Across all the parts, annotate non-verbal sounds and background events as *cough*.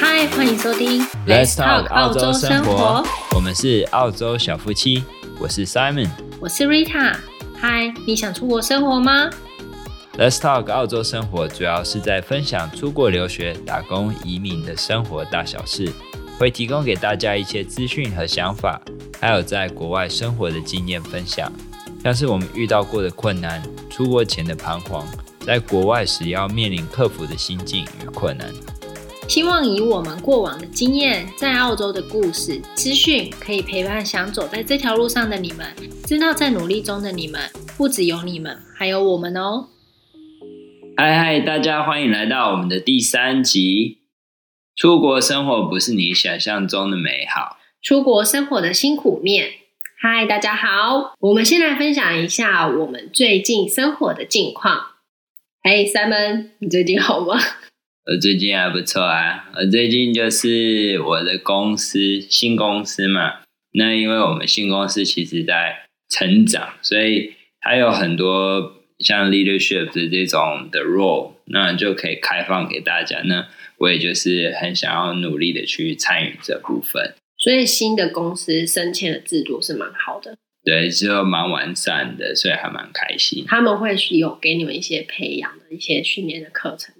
嗨，欢迎收听 Let's Talk 澳洲生活。我们是澳洲小夫妻，我是 Simon，我是 Rita。嗨，你想出国生活吗？Let's Talk 澳洲生活主要是在分享出国留学、打工、移民的生活大小事，会提供给大家一些资讯和想法，还有在国外生活的经验分享，像是我们遇到过的困难、出国前的彷徨。在国外时要面临克服的心境与困难，希望以我们过往的经验，在澳洲的故事资讯，可以陪伴想走在这条路上的你们，知道在努力中的你们，不只有你们，还有我们哦。嗨嗨，大家欢迎来到我们的第三集。出国生活不是你想象中的美好，出国生活的辛苦面。嗨，大家好，我们先来分享一下我们最近生活的近况。嘿，Simon，你最近好吗？我最近还不错啊。我最近就是我的公司新公司嘛，那因为我们新公司其实在成长，所以还有很多像 leadership 的这种的 role，那就可以开放给大家。那我也就是很想要努力的去参与这部分。所以新的公司升迁的制度是蛮好的。对，就蛮完善的，所以还蛮开心。他们会有给你们一些培养的一些训练的课程。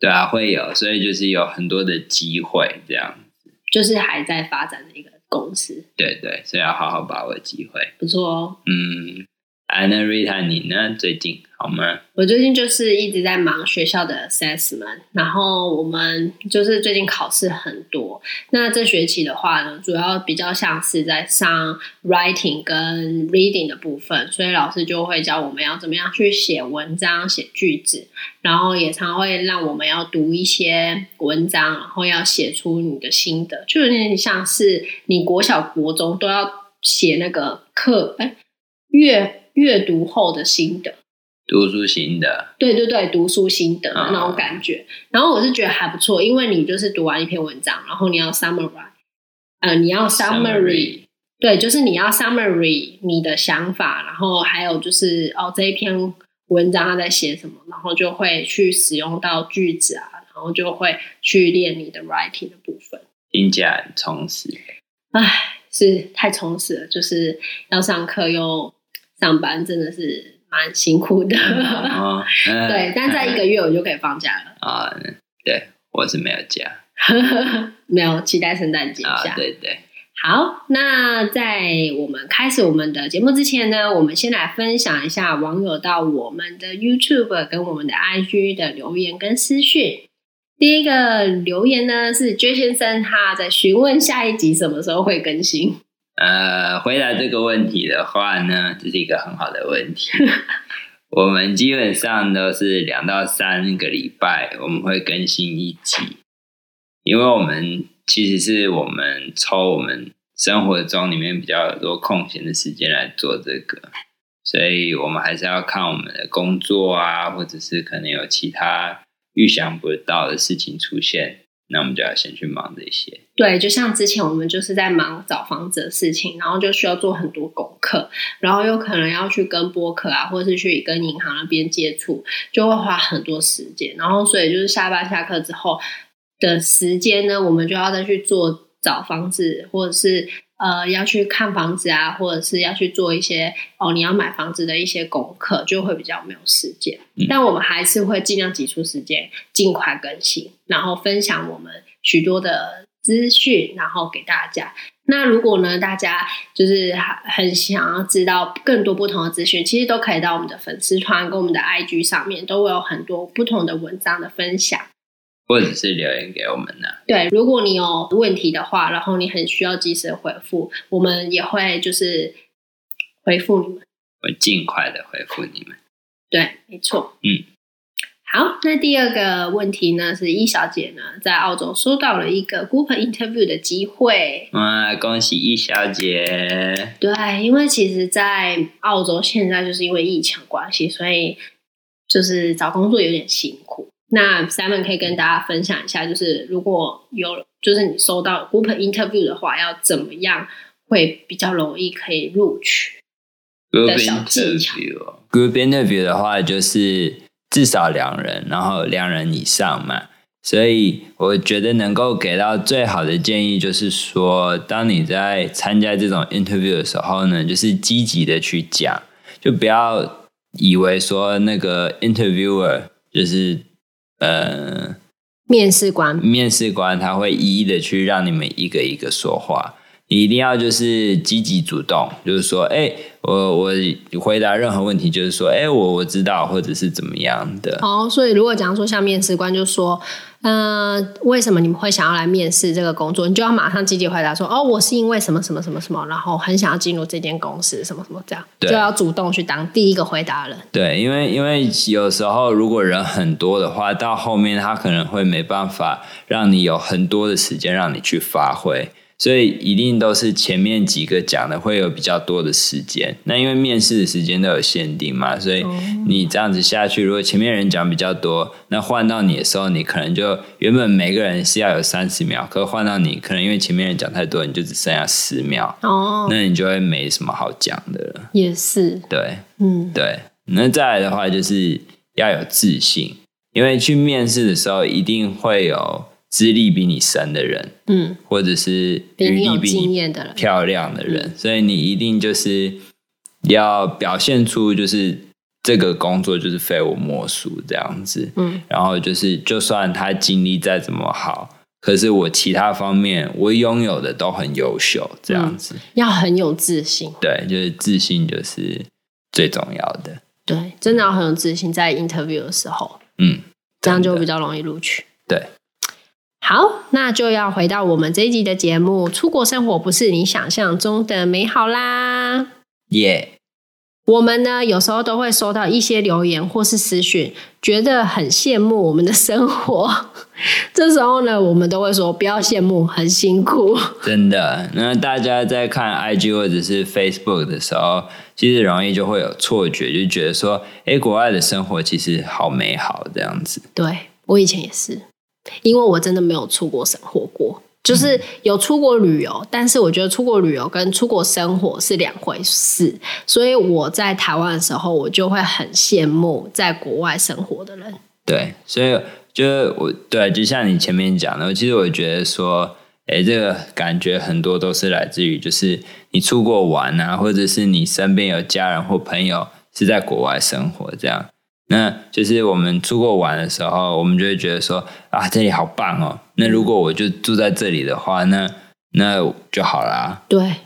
对啊，会有，所以就是有很多的机会这样子。就是还在发展的一个公司。对对，所以要好好把握机会。不错哦。嗯，哎，那 Rita 你呢？最近好吗？我最近就是一直在忙学校的 assessment，然后我们就是最近考试很多。那这学期的话呢，主要比较像是在上 writing 跟 reading 的部分，所以老师就会教我们要怎么样去写文章、写句子，然后也常会让我们要读一些文章，然后要写出你的心得，就有点像是你国小、国中都要写那个课，哎，阅阅读后的心得。读书心得，对对对，读书心得的那种感觉。嗯、然后我是觉得还不错，因为你就是读完一篇文章，然后你要 summarize，呃，你要 summary，, summary 对，就是你要 summary 你的想法，然后还有就是哦，这一篇文章他在写什么，然后就会去使用到句子啊，然后就会去练你的 writing 的部分。听起来很充实，唉，是太充实了，就是要上课又上班，真的是。蛮辛苦的，对，但在一个月我就可以放假了啊、嗯。对，我是没有假，*laughs* 没有期待圣诞节假。对对，好，那在我们开始我们的节目之前呢，我们先来分享一下网友到我们的 YouTube 跟我们的 IG 的留言跟私讯。第一个留言呢是 J 先生，他在询问下一集什么时候会更新。呃，回答这个问题的话呢，这是一个很好的问题。*laughs* 我们基本上都是两到三个礼拜我们会更新一集，因为我们其实是我们抽我们生活中里面比较多空闲的时间来做这个，所以我们还是要看我们的工作啊，或者是可能有其他预想不到的事情出现。那我们就要先去忙这些。对，就像之前我们就是在忙找房子的事情，然后就需要做很多功课，然后又可能要去跟播客啊，或者是去跟银行那边接触，就会花很多时间。然后所以就是下班下课之后的时间呢，我们就要再去做找房子，或者是。呃，要去看房子啊，或者是要去做一些哦，你要买房子的一些功课，就会比较没有时间。嗯。但我们还是会尽量挤出时间，尽快更新，然后分享我们许多的资讯，然后给大家。那如果呢，大家就是很想要知道更多不同的资讯，其实都可以到我们的粉丝团跟我们的 IG 上面，都会有很多不同的文章的分享。或者是留言给我们呢？对，如果你有问题的话，然后你很需要及时回复，我们也会就是回复你们，会尽快的回复你们。对，没错。嗯，好，那第二个问题呢，是易小姐呢在澳洲收到了一个 group interview 的机会。哇，恭喜易小姐！对，因为其实，在澳洲现在就是因为疫情关系，所以就是找工作有点辛苦。那 Simon 可以跟大家分享一下，就是如果有就是你收到 group interview 的话，要怎么样会比较容易可以录取的小技巧？Group interview 的话，就是至少两人，然后两人以上嘛。所以我觉得能够给到最好的建议就是说，当你在参加这种 interview 的时候呢，就是积极的去讲，就不要以为说那个 interviewer 就是呃面试官，面试官他会一一的去让你们一个一个说话。你一定要就是积极主动，就是说，哎、欸，我我回答任何问题，就是说，哎、欸，我我知道，或者是怎么样的。哦，所以如果讲说像面试官就说，嗯、呃，为什么你们会想要来面试这个工作？你就要马上积极回答说，哦，我是因为什么什么什么什么，然后很想要进入这间公司，什么什么这样，对就要主动去当第一个回答人。对，因为因为有时候如果人很多的话，到后面他可能会没办法让你有很多的时间让你去发挥。所以一定都是前面几个讲的会有比较多的时间，那因为面试的时间都有限定嘛，所以你这样子下去，如果前面人讲比较多，那换到你的时候，你可能就原本每个人是要有三十秒，可换到你可能因为前面人讲太多，你就只剩下十秒，哦，那你就会没什么好讲的了。也是，对，嗯，对，那再来的话就是要有自信，因为去面试的时候一定会有。资历比你深的人，嗯，或者是履历比你漂亮的人，所以你一定就是要表现出就是这个工作就是非我莫属这样子，嗯，然后就是就算他经历再怎么好，可是我其他方面我拥有的都很优秀，这样子，嗯，要很有自信，对，就是自信就是最重要的，对，真的要很有自信，在 interview 的时候，嗯，这样就比较容易录取，对。好，那就要回到我们这一集的节目。出国生活不是你想象中的美好啦。耶！Yeah. 我们呢，有时候都会收到一些留言或是私讯，觉得很羡慕我们的生活。*laughs* 这时候呢，我们都会说不要羡慕，很辛苦。真的，那大家在看 IG 或者是 Facebook 的时候，其实容易就会有错觉，就觉得说，哎，国外的生活其实好美好这样子。对，我以前也是。因为我真的没有出国生活过，就是有出国旅游，但是我觉得出国旅游跟出国生活是两回事，所以我在台湾的时候，我就会很羡慕在国外生活的人。对，所以就是我对，就像你前面讲的，其实我觉得说，哎，这个感觉很多都是来自于，就是你出国玩啊，或者是你身边有家人或朋友是在国外生活这样。那就是我们出国玩的时候，我们就会觉得说啊，这里好棒哦。那如果我就住在这里的话，那那就好啦。对。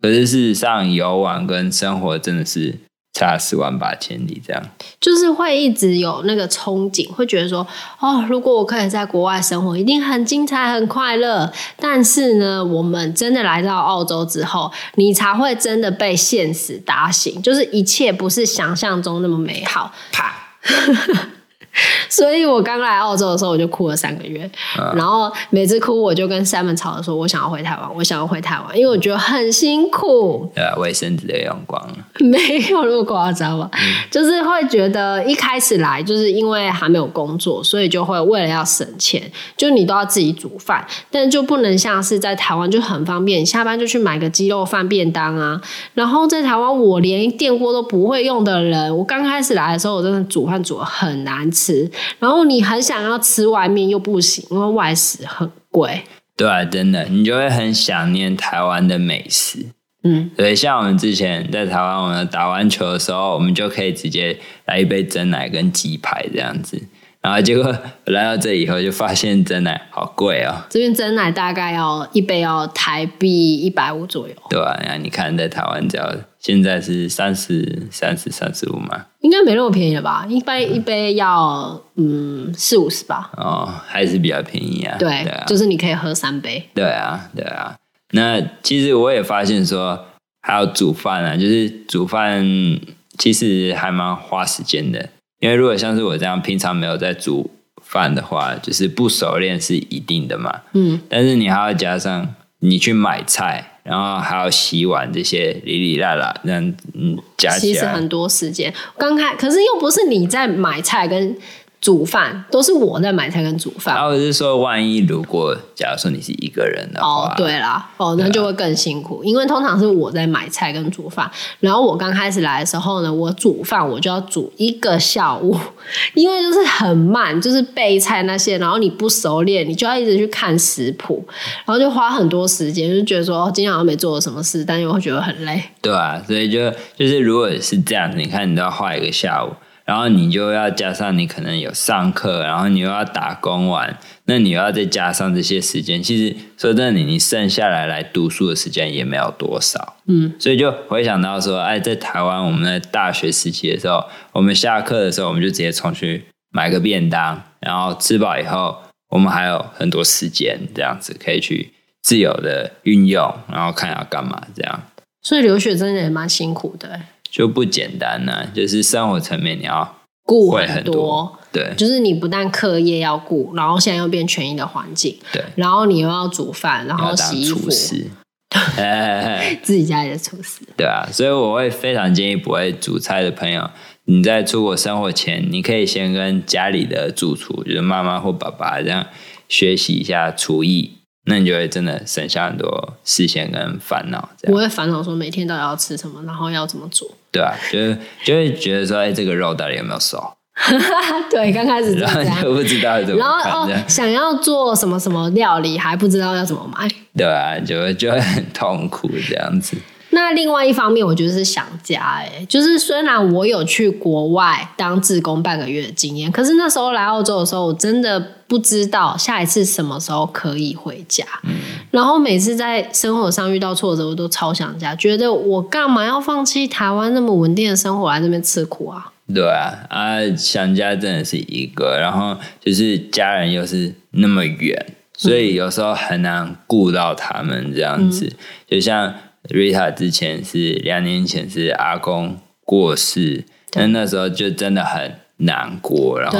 可是事实上，游玩跟生活真的是差十万八千里，这样。就是会一直有那个憧憬，会觉得说，哦，如果我可以在国外生活，一定很精彩、很快乐。但是呢，我们真的来到澳洲之后，你才会真的被现实打醒，就是一切不是想象中那么美好。啪。呵 *laughs* 呵 *laughs* 所以我刚来澳洲的时候，我就哭了三个月。嗯、然后每次哭，我就跟 Simon 吵着说：“我想要回台湾，我想要回台湾，因为我觉得很辛苦。”对啊，卫生纸都用光了，没有那么夸张吧？嗯、就是会觉得一开始来，就是因为还没有工作，所以就会为了要省钱，就你都要自己煮饭，但就不能像是在台湾就很方便，你下班就去买个鸡肉饭便当啊。然后在台湾，我连电锅都不会用的人，我刚开始来的时候，我真的煮饭煮的很难吃。吃，然后你很想要吃外面又不行，因为外食很贵。对啊，真的，你就会很想念台湾的美食。嗯，所以，像我们之前在台湾，我们打完球的时候，我们就可以直接来一杯蒸奶跟鸡排这样子。然后结果来到这以后，就发现真奶好贵哦。这边真奶大概要一杯要台币一百五左右。对啊，你看在台湾只要现在是三十、三十、三十五嘛，应该没那么便宜了吧？一杯一杯要嗯四五十吧。哦，还是比较便宜啊。对，对啊，就是你可以喝三杯。对啊，对啊。那其实我也发现说，还要煮饭啊，就是煮饭其实还蛮花时间的。因为如果像是我这样平常没有在煮饭的话，就是不熟练是一定的嘛。嗯，但是你还要加上你去买菜，然后还要洗碗这些里里啦啦，这样嗯加起来其实很多时间。刚开可是又不是你在买菜跟煮饭都是我在买菜跟煮饭。然后我是说，万一如果假如说你是一个人的话，哦，对啦，哦，那就会更辛苦，因为通常是我在买菜跟煮饭。然后我刚开始来的时候呢，我煮饭我就要煮一个下午，因为就是很慢，就是备菜那些，然后你不熟练，你就要一直去看食谱，然后就花很多时间，就觉得说哦，今天好像没做什么事，但又会觉得很累。对啊，所以就就是如果是这样子，你看你都要花一个下午。然后你就要加上你可能有上课，然后你又要打工完，那你又要再加上这些时间。其实说真的，你你剩下来来读书的时间也没有多少。嗯，所以就回想到说，哎，在台湾我们在大学时期的时候，我们下课的时候，我们就直接冲去买个便当，然后吃饱以后，我们还有很多时间这样子可以去自由的运用，然后看要干嘛这样。所以留学真的也蛮辛苦的。就不简单呢、啊，就是生活层面你要顾会很多，对，就是你不但课业要顾，然后现在又变全新的环境，对，然后你又要煮饭，然后洗衣服，*laughs* 自己家里的厨师，对啊，所以我会非常建议不会煮菜的朋友，你在出国生活前，你可以先跟家里的主厨，就是妈妈或爸爸这样学习一下厨艺。那你就会真的省下很多时间跟烦恼。我会烦恼说每天到底要吃什么，然后要怎么做。对啊，就是就会觉得说，哎，这个肉到底有没有熟？*laughs* 对，刚开始就不知道怎么。然后哦，想要做什么什么料理，还不知道要怎么买。对啊，就会就会很痛苦这样子。那另外一方面，我觉得是想家哎、欸，就是虽然我有去国外当志工半个月的经验，可是那时候来澳洲的时候，我真的不知道下一次什么时候可以回家。嗯、然后每次在生活上遇到挫折，我都超想家，觉得我干嘛要放弃台湾那么稳定的生活来这边吃苦啊？对啊，啊，想家真的是一个，然后就是家人又是那么远，所以有时候很难顾到他们这样子，嗯、就像。Rita 之前是两年前是阿公过世，但那时候就真的很难过，然后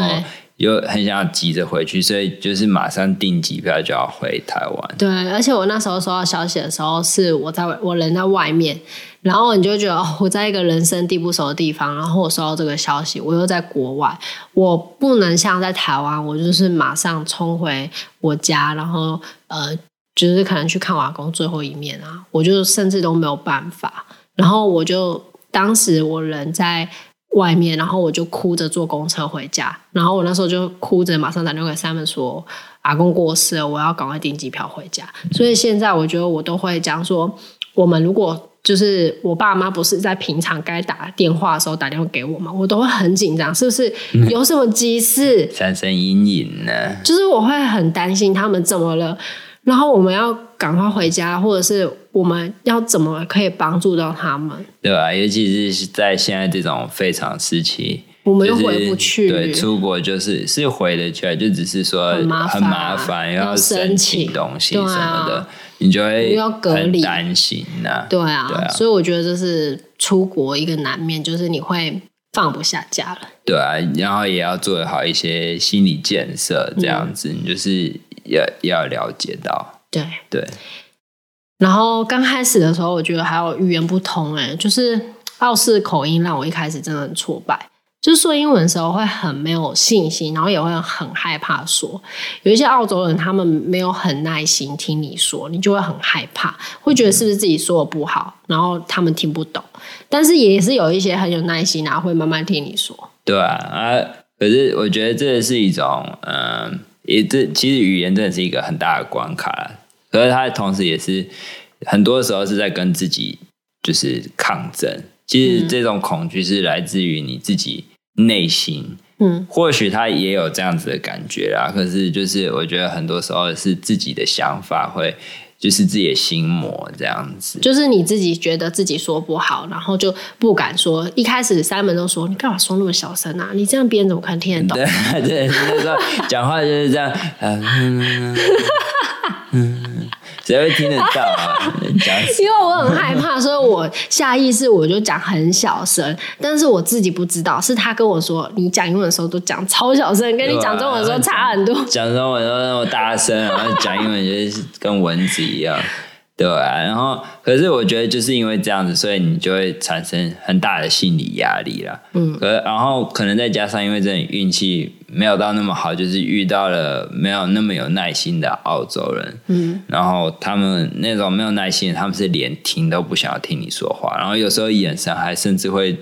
又很想要急着回去，所以就是马上订机票就要回台湾。对，而且我那时候收到消息的时候，是我在我人在外面，然后你就觉得我在一个人生地不熟的地方，然后我收到这个消息，我又在国外，我不能像在台湾，我就是马上冲回我家，然后呃。就是可能去看我阿公最后一面啊，我就甚至都没有办法。然后我就当时我人在外面，然后我就哭着坐公车回家。然后我那时候就哭着马上打电话给 Simon 说，阿公过世了，我要赶快订机票回家。所以现在我觉得我都会讲说，我们如果就是我爸妈不是在平常该打电话的时候打电话给我嘛，我都会很紧张，是不是有什么急事？产生阴影呢？就是我会很担心他们怎么了。然后我们要赶快回家，或者是我们要怎么可以帮助到他们？对吧？尤其是在现在这种非常时期，我们又回不去。对，出国就是是回得去来，就只是说很麻烦，要申请东西什么的，啊、你就会要隔离，担心呐、啊。对啊，对啊，所以我觉得这是出国一个难免，就是你会放不下家了。对啊，然后也要做好一些心理建设，这样子，嗯、你就是。要要了解到，对对。然后刚开始的时候，我觉得还有语言不通，哎，就是澳式口音让我一开始真的很挫败。就是说英文的时候会很没有信心，然后也会很害怕说。有一些澳洲人，他们没有很耐心听你说，你就会很害怕，会觉得是不是自己说的不好，然后他们听不懂。但是也是有一些很有耐心，然后会慢慢听你说。对啊，啊，可是我觉得这是一种，嗯。也这其实语言真的是一个很大的关卡啦，可是它同时也是很多时候是在跟自己就是抗争。其实这种恐惧是来自于你自己内心，嗯，或许他也有这样子的感觉啦。可是就是我觉得很多时候是自己的想法会。就是自己的心魔这样子，就是你自己觉得自己说不好，然后就不敢说。一开始 Simon 都说：“你干嘛说那么小声啊？你这样别人怎么可能听得懂？” *laughs* 对对，就是说讲话就是这样，嗯。嗯谁会听得到啊？因为我很害怕，所以我下意识我就讲很小声，但是我自己不知道，是他跟我说，你讲英文的时候都讲超小声，跟你讲中文的时候差很多。讲中文都那么大声，然后讲英文就是跟蚊子一样。对啊，然后可是我觉得就是因为这样子，所以你就会产生很大的心理压力啦。嗯，可然后可能再加上因为这种运气没有到那么好，就是遇到了没有那么有耐心的澳洲人。嗯，然后他们那种没有耐心，他们是连听都不想要听你说话，然后有时候眼神还甚至会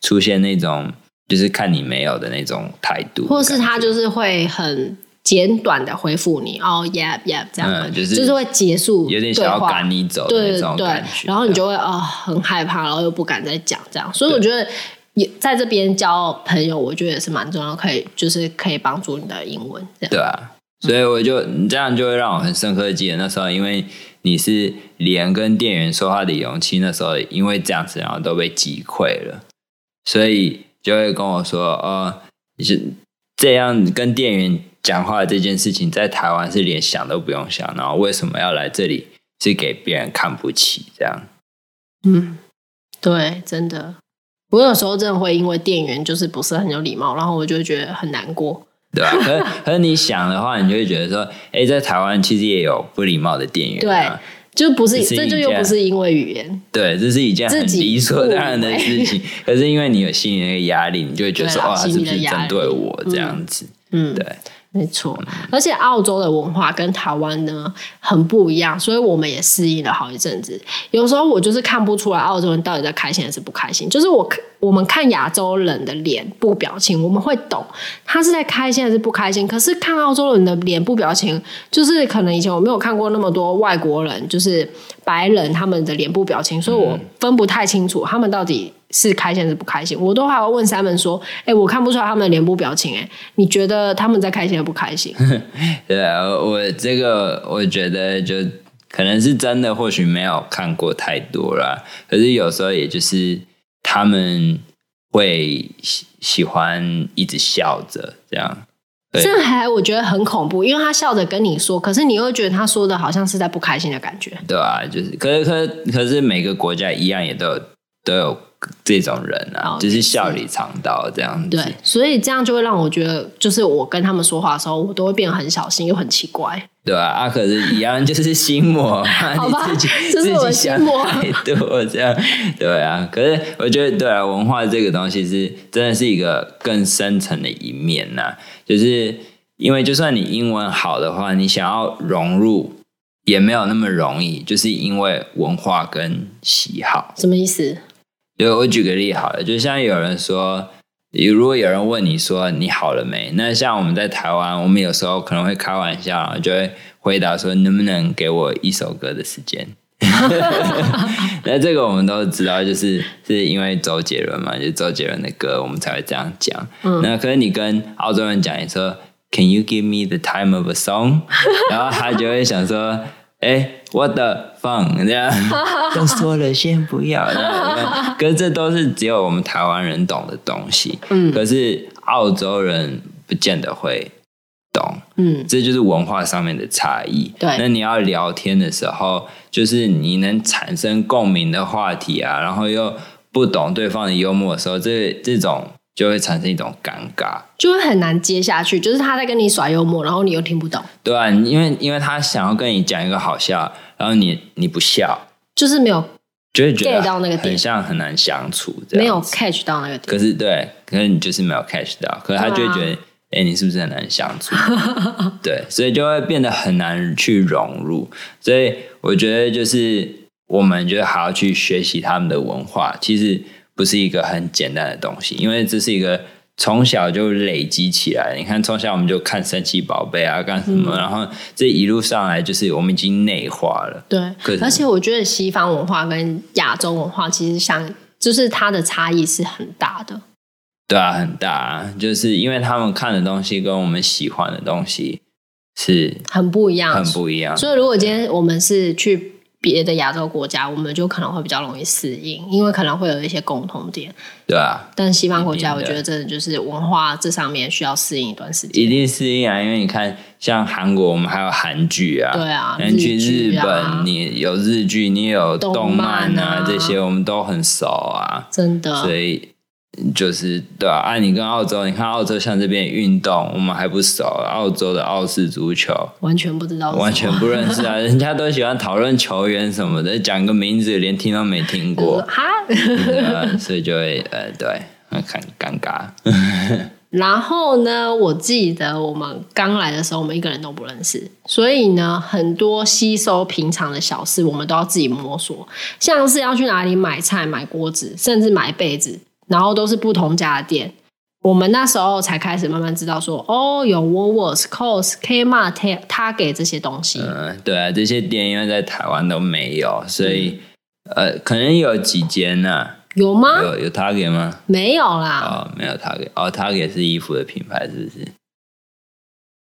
出现那种就是看你没有的那种态度，或是他就是会很。简短的回复你哦，yeah yeah，这样、嗯、就是就是会结束，有点想要赶你走的那种感觉，对，然后你就会啊、哦、很害怕，然后又不敢再讲这样，所以我觉得也在这边交朋友，我觉得也是蛮重要，可以就是可以帮助你的英文这样。对啊，所以我就你这样就会让我很深刻的记得那时候，因为你是连跟店员说话的勇气，那时候因为这样子，然后都被击溃了，所以就会跟我说，哦，你是这样跟店员。讲话这件事情在台湾是连想都不用想，然后为什么要来这里是给别人看不起这样？嗯，对，真的，我有时候真的会因为店员就是不是很有礼貌，然后我就会觉得很难过，对吧？可是可是你想的话，你就会觉得说，哎，在台湾其实也有不礼貌的店员，对，就不是，这就又不是因为语言，对，这是一件很理所当然的事情。可是因为你有心理那个压力，你就会觉得说，哦，他是不是针对我这样子？嗯，对。没错，而且澳洲的文化跟台湾呢很不一样，所以我们也适应了好一阵子。有时候我就是看不出来澳洲人到底在开心还是不开心，就是我我们看亚洲人的脸部表情，我们会懂他是在开心还是不开心。可是看澳洲人的脸部表情，就是可能以前我没有看过那么多外国人，就是白人他们的脸部表情，所以我分不太清楚他们到底。是开心还是不开心？我都还要问 Simon 说：“哎、欸，我看不出来他们的脸部表情，哎，你觉得他们在开心还是不开心？” *laughs* 对啊，我这个我觉得就可能是真的，或许没有看过太多啦。可是有时候也就是他们会喜喜欢一直笑着这样。这还我觉得很恐怖，因为他笑着跟你说，可是你又觉得他说的好像是在不开心的感觉。对啊，就是可是可是可是每个国家一样也都有都有。这种人啊，就是笑里藏刀这样子。对，所以这样就会让我觉得，就是我跟他们说话的时候，我都会变得很小心，又很奇怪。对啊，啊，可是一样就是心魔，*laughs* 好吧，自己这是我的心魔。对，我这样，对啊。可是我觉得，对啊，文化这个东西是真的是一个更深层的一面呐、啊。就是因为，就算你英文好的话，你想要融入也没有那么容易，就是因为文化跟喜好。什么意思？就我举个例好了，就像有人说，如果有人问你说你好了没？那像我们在台湾，我们有时候可能会开玩笑，然后就会回答说，能不能给我一首歌的时间？*laughs* 那这个我们都知道，就是是因为周杰伦嘛，就是周杰伦的歌，我们才会这样讲。嗯、那可是你跟澳洲人讲，你说 Can you give me the time of a song？*laughs* 然后他就会想说。哎，What the fun？这样 *laughs* 都说了，先不要。*laughs* 可是这都是只有我们台湾人懂的东西。嗯，可是澳洲人不见得会懂。嗯，这就是文化上面的差异。对，那你要聊天的时候，就是你能产生共鸣的话题啊，然后又不懂对方的幽默的时候，这这种。就会产生一种尴尬，就会很难接下去。就是他在跟你耍幽默，然后你又听不懂。对啊，因为因为他想要跟你讲一个好笑，然后你你不笑，就是没有，就会觉得到那个点，很像很难相处，没有 catch 到那个点。可是对，可是你就是没有 catch 到，可是他就会觉得，哎、啊，你是不是很难相处？*laughs* 对，所以就会变得很难去融入。所以我觉得，就是我们觉得还要去学习他们的文化，其实。不是一个很简单的东西，因为这是一个从小就累积起来。你看，从小我们就看神奇宝贝啊，干什么？嗯、然后这一路上来，就是我们已经内化了。对，而且我觉得西方文化跟亚洲文化其实像，就是它的差异是很大的。对啊，很大啊，就是因为他们看的东西跟我们喜欢的东西是很不一样，很不一样。所以，如果今天我们是去。别的亚洲国家，我们就可能会比较容易适应，因为可能会有一些共同点。对啊，但西方国家，我觉得真的就是文化这上面需要适应一段时间。一定适应啊，因为你看，像韩国，我们还有韩剧啊，对啊，你去日本，啊、你有日剧，你有动漫啊，漫啊这些我们都很熟啊，真的。所以就是对啊，啊、你跟澳洲，你看澳洲像这边运动，我们还不熟。澳洲的澳式足球完全不知道，完全不认识啊！*laughs* 人家都喜欢讨论球员什么的，讲个名字连听都没听过，哈、*laughs* 啊，所以就会呃，对，很尴尬。*laughs* 然后呢，我记得我们刚来的时候，我们一个人都不认识，所以呢，很多吸收平常的小事，我们都要自己摸索，像是要去哪里买菜、买锅子，甚至买被子。然后都是不同家的店，我们那时候才开始慢慢知道说，哦，有 Woolworths、Coles、Kmart、Target 这些东西。嗯，对啊，这些店因为在台湾都没有，所以、嗯、呃，可能有几间呢、啊？有吗？有有 Target 吗？没有啦。哦，没有 Target。哦，Target 是衣服的品牌，是不是？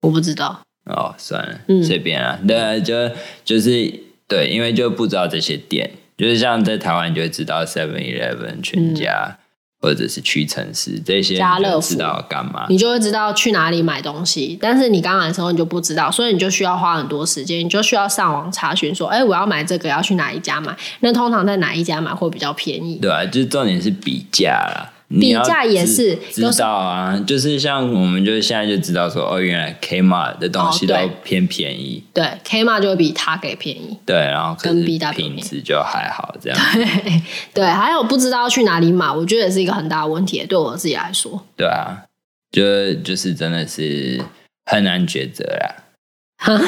我不知道。哦，算了，嗯、随便啊。对，就就是对，因为就不知道这些店，就是像在台湾，你就会知道 Seven Eleven 全家。嗯或者是屈臣氏这些，家乐福知道干嘛？你就会知道去哪里买东西。但是你刚来的时候你就不知道，所以你就需要花很多时间，你就需要上网查询说，哎、欸，我要买这个，要去哪一家买？那通常在哪一家买会比较便宜？对啊，就是重点是比价啦。比价也是知道啊，就是像我们就现在就知道说，哦，原来 Kmart 的东西都偏便宜，哦、对，对 Kmart 就会比他给便宜，对，然后跟 B 大品质就还好这样，对对，还有不知道去哪里买，我觉得也是一个很大的问题，对我自己来说，对啊，就就是真的是很难抉择啦，*laughs*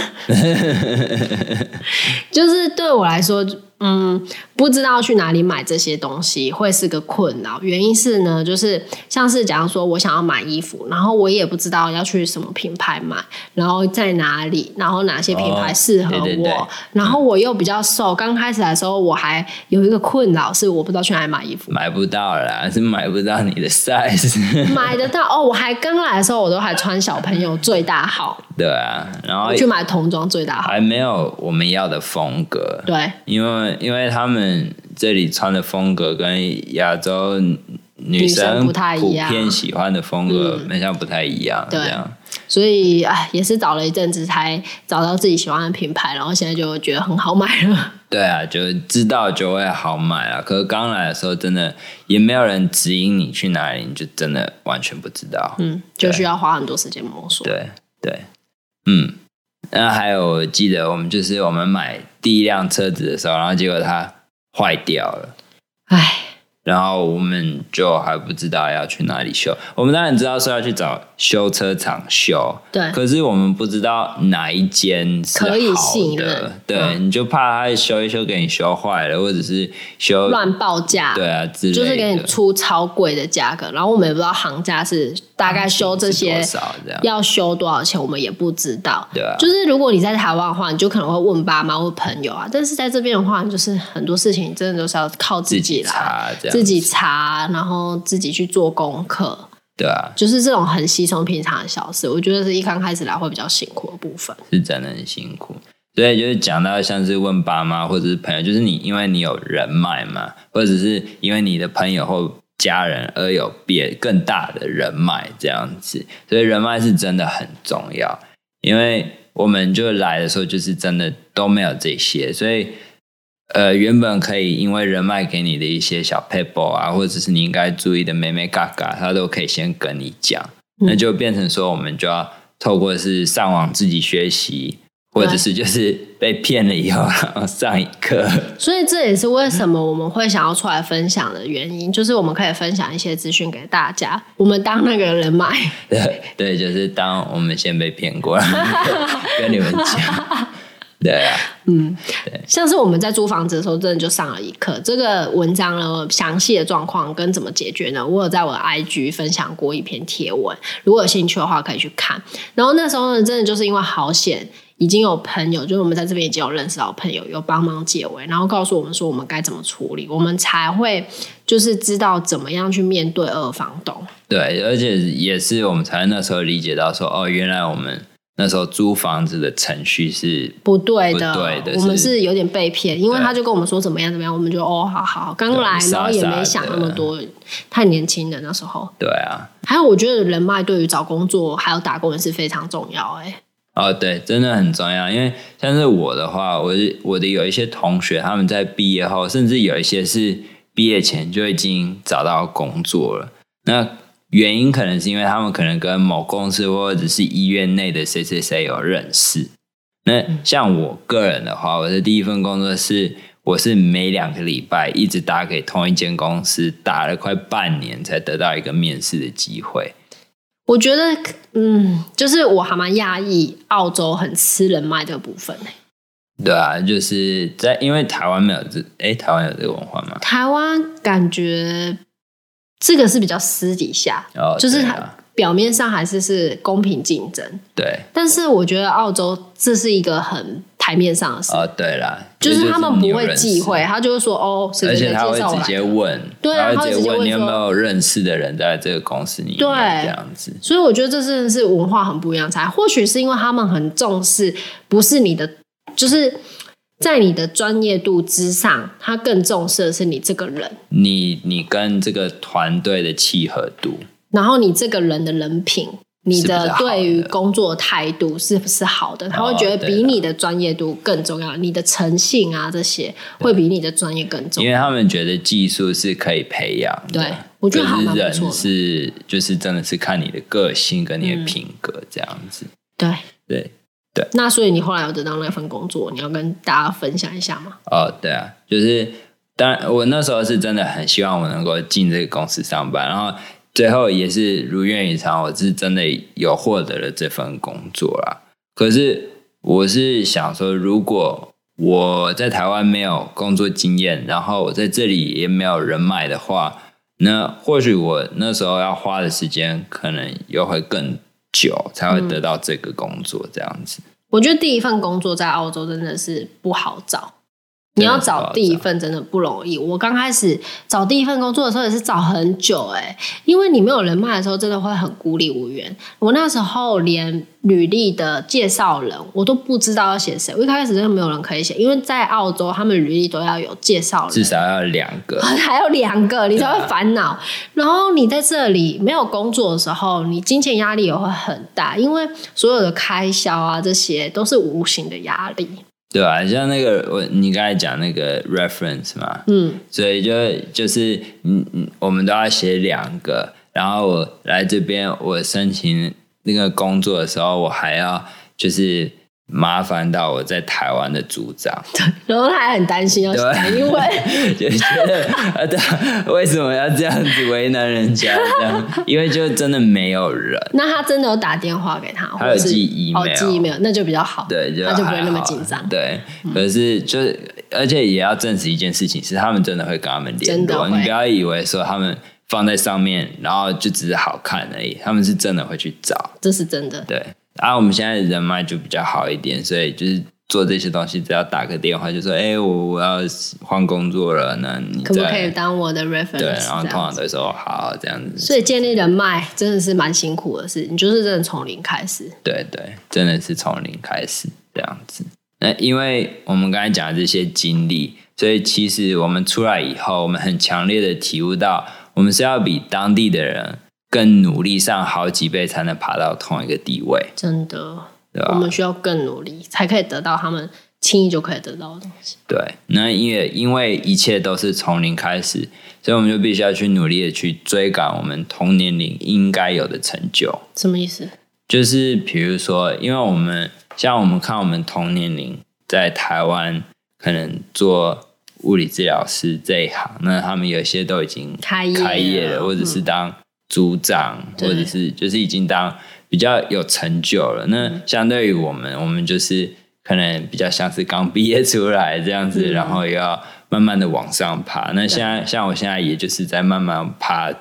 就是对我来说。嗯，不知道去哪里买这些东西会是个困扰。原因是呢，就是像是假如说我想要买衣服，然后我也不知道要去什么品牌买，然后在哪里，然后哪些品牌适合我，哦、对对对，然后我又比较瘦。刚开始来的时候，我还有一个困扰是我不知道去哪里买衣服，买不到啦，是买不到你的 size。*laughs* 买得到哦，我还刚来的时候，我都还穿小朋友最大号。对啊，然后去买童装最大号，还没有我们要的风格。对，因为。因为他们这里穿的风格跟亚洲女生不太一样，普遍喜欢的风格好像不太一样，嗯、这样，所以哎，也是找了一阵子才找到自己喜欢的品牌，然后现在就觉得很好买了。对啊，就知道就会好买了。可是刚来的时候，真的也没有人指引你去哪里，你就真的完全不知道。嗯，就需要花很多时间摸索。对对，嗯。那还有，我记得我们就是我们买第一辆车子的时候，然后结果它坏掉了，唉。然后我们就还不知道要去哪里修。我们当然知道说要去找修车厂修，对。可是我们不知道哪一间是好的，可以信任。对，嗯、你就怕他修一修给你修坏了，或者是修乱报价。对啊，就是给你出超贵的价格。然后我们也不知道行家是大概修这些要修多少钱，我们也不知道。对啊。就是如果你在台湾的话，你就可能会问爸妈或朋友啊。但是在这边的话，就是很多事情真的都是要靠自己来。这样。自己查，然后自己去做功课，对啊，就是这种很稀松平常的小事，我觉得是一刚开始来会比较辛苦的部分，是真的很辛苦。所以就是讲到像是问爸妈或者是朋友，就是你因为你有人脉嘛，或者是因为你的朋友或家人而有别更大的人脉这样子，所以人脉是真的很重要。因为我们就来的时候就是真的都没有这些，所以。呃，原本可以因为人脉给你的一些小 paper 啊，或者是你应该注意的眉眉嘎嘎，他都可以先跟你讲，那就变成说我们就要透过是上网自己学习，或者是就是被骗了以后然后 *laughs* 上一课。所以这也是为什么我们会想要出来分享的原因，就是我们可以分享一些资讯给大家。我们当那个人脉，对对，就是当我们先被骗过，*laughs* 跟你们讲。对啊，*laughs* 嗯，对，像是我们在租房子的时候，真的就上了一课。这个文章呢，详细的状况跟怎么解决呢？我有在我的 IG 分享过一篇贴文，如果有兴趣的话，可以去看。然后那时候呢，真的就是因为好险，已经有朋友，就是我们在这边已经有认识到朋友，有帮忙解围，然后告诉我们说我们该怎么处理，我们才会就是知道怎么样去面对二房东。对，而且也是我们才那时候理解到说，哦，原来我们。那时候租房子的程序是不对的，对的，我们是有点被骗，因为他就跟我们说怎么样怎么样，我们就哦，好好，刚来，然后也没想那么多，太年轻了那时候。对啊，还有我觉得人脉对于找工作还有打工也是非常重要，哎。哦，对，真的很重要，因为像是我的话，我我的有一些同学他们在毕业后，甚至有一些是毕业前就已经找到工作了，那原因可能是因为他们可能跟某公司或者是医院内的谁谁谁有认识。那像我个人的话，我的第一份工作是，我是每两个礼拜一直打给同一间公司，打了快半年才得到一个面试的机会。我觉得，嗯，就是我还蛮讶异，澳洲很吃人脉的部分。对啊，就是在因为台湾没有这，哎，台湾有这个文化吗？台湾感觉这个是比较私底下，哦，就是它表面上还是是公平竞争。对，但是我觉得澳洲这是一个很台面上的事。哦，对了，就是他们不会忌讳，他就会说哦，而且他会直接问，对啊，他会直接问你有没有认识的人在这个公司里面，对，这样子。所以我觉得这真的是文化很不一样，才或许是因为他们很重视，不是你的。就是在你的专业度之上，他更重视的是你这个人，你你跟这个团队的契合度，然后你这个人的人品，你的对于工作态度是不是好的？他会觉得比你的专业度更重要，你的诚信啊这些会比你的专业更重要，因为他们觉得技术是可以培养的。对，我觉得。人是就是真的是看你的个性跟你的品格这样子。嗯、对对。对，那所以你后来有得到那份工作，你要跟大家分享一下吗？哦，对啊，就是当然我那时候是真的很希望我能够进这个公司上班，然后最后也是如愿以偿，我是真的有获得了这份工作啦。可是我是想说，如果我在台湾没有工作经验，然后我在这里也没有人脉的话，那或许我那时候要花的时间可能又会更久，才会得到这个工作，这样子。我觉得第一份工作在澳洲真的是不好找。你要找第一份真的不容易。我刚开始找第一份工作的时候也是找很久哎，因为你没有人脉的时候，真的会很孤立无援。我那时候连履历的介绍人我都不知道要写谁，我一开始真的没有人可以写，因为在澳洲他们履历都要有介绍人，至少要两个，*laughs* 还有两个你才会烦恼。然后你在这里没有工作的时候，你金钱压力也会很大，因为所有的开销啊这些都是无形的压力。对啊，像那个我你刚才讲那个 reference 嘛，嗯，所以就就是嗯嗯，我们都要写两个，然后我来这边我申请那个工作的时候，我还要就是。麻烦到我在台湾的组长，*laughs* 然后他还很担心因为 *laughs* 就觉得啊，对，为什么要这样子为难人家？这样，因为就真的没有人。那他真的有打电话给他，他有寄 email，哦，寄 email，那就比较好，对，就他就不会那么紧张。对，可是就是，而且也要证实一件事情，是他们真的会跟他们联络。你不要以为说他们放在上面，然后就只是好看而已，他们是真的会去找，这是真的。对。啊，我们现在人脉就比较好一点，所以就是做这些东西，只要打个电话就说：“哎、欸，我我要换工作了，那你可不可以当我的 reference？” 对，然后通常都说好这样子。所以建立人脉真的是蛮辛苦的事，你就是真的从零开始。对对，真的是从零开始这样子。那因为我们刚才讲的这些经历，所以其实我们出来以后，我们很强烈的体悟到，我们是要比当地的人。更努力上好几倍才能爬到同一个地位，真的，对吧？我们需要更努力，才可以得到他们轻易就可以得到的东西。对，那因为因为一切都是从零开始，所以我们就必须要去努力的去追赶我们同年龄应该有的成就。什么意思？就是比如说，因为我们像我们看我们同年龄在台湾可能做物理治疗师这一行，那他们有些都已经开业了，开业了或者是当。组长，或者是就是已经当比较有成就了。那相对于我们，我们就是可能比较像是刚毕业出来这样子，嗯、然后又要慢慢的往上爬。那现在像我现在，也就是在慢慢爬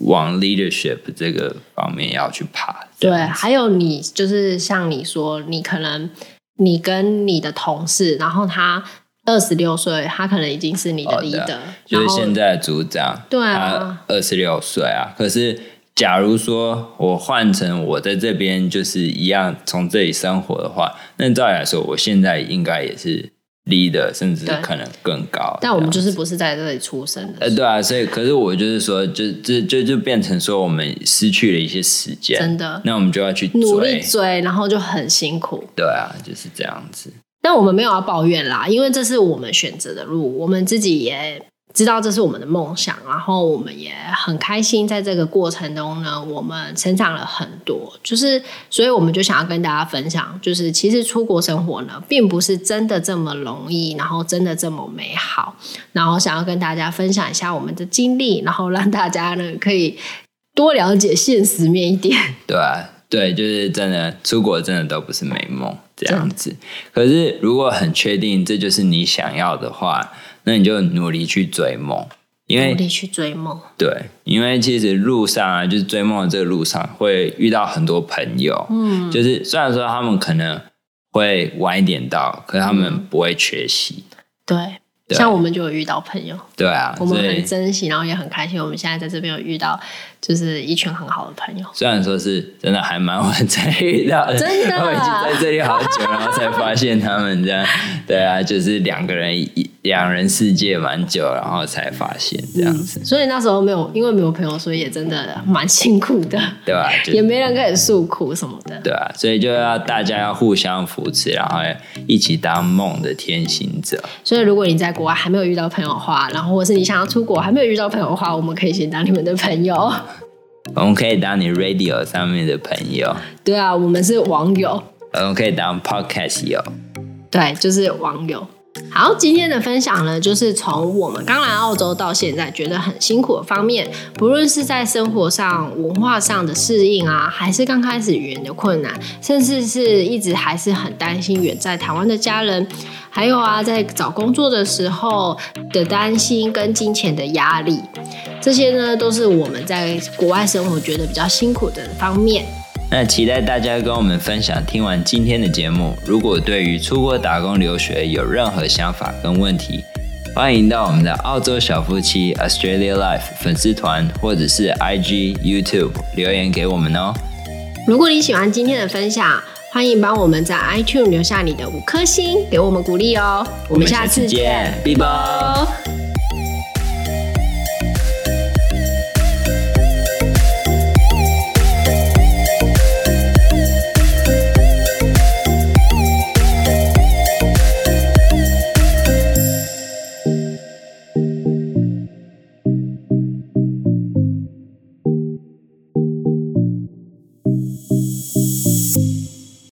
往 leadership 这个方面要去爬。对，还有你就是像你说，你可能你跟你的同事，然后他。二十六岁，他可能已经是你的 leader，就是现在的组长。对啊，二十六岁啊。可是，假如说我换成我在这边就是一样从这里生活的话，那照理来说，我现在应该也是 leader，甚至可能更高。但我们就是不是在这里出生的。呃，对啊，所以可是我就是说，就就就就变成说，我们失去了一些时间，真的。那我们就要去努力追，然后就很辛苦。对啊，就是这样子。但我们没有要抱怨啦，因为这是我们选择的路，我们自己也知道这是我们的梦想，然后我们也很开心，在这个过程中呢，我们成长了很多。就是，所以我们就想要跟大家分享，就是其实出国生活呢，并不是真的这么容易，然后真的这么美好。然后想要跟大家分享一下我们的经历，然后让大家呢可以多了解现实面一点。*laughs* 对，对，就是真的出国真的都不是美梦这样子。可是如果很确定这就是你想要的话。那你就努力去追梦，因为努力去追梦。对，因为其实路上啊，就是追梦的这个路上，会遇到很多朋友。嗯，就是虽然说他们可能会晚一点到，可是他们不会缺席。嗯、对。对像我们就有遇到朋友，对啊，我们很珍惜，然后也很开心。我们现在在这边有遇到，就是一群很好的朋友。虽然说是真的还蛮晚才遇到的，*laughs* 真的，*laughs* 我已经在这里好久，然后才发现他们这样。对啊，就是两个人一两人世界蛮久，然后才发现这样子。嗯、所以那时候没有，因为没有朋友，所以也真的蛮辛苦的，对吧、啊？也没人可以诉苦什么的，对啊，所以就要大家要互相扶持，然后一起当梦的天行者。所以如果你在国外还没有遇到朋友的话，然后或是你想要出国还没有遇到朋友的话，我们可以先当你们的朋友。*laughs* 我们可以当你 radio 上面的朋友。对啊，我们是网友。我们可以当 podcast 友。对，就是网友。好，今天的分享呢，就是从我们刚来澳洲到现在觉得很辛苦的方面，不论是在生活上、文化上的适应啊，还是刚开始语言的困难，甚至是一直还是很担心远在台湾的家人，还有啊，在找工作的时候的担心跟金钱的压力，这些呢，都是我们在国外生活觉得比较辛苦的方面。那期待大家跟我们分享。听完今天的节目，如果对于出国打工留学有任何想法跟问题，欢迎到我们的澳洲小夫妻 Australia Life 粉丝团或者是 IG YouTube 留言给我们哦。如果你喜欢今天的分享，欢迎帮我们在 iTunes 留下你的五颗星，给我们鼓励哦。我们下次见，拜拜。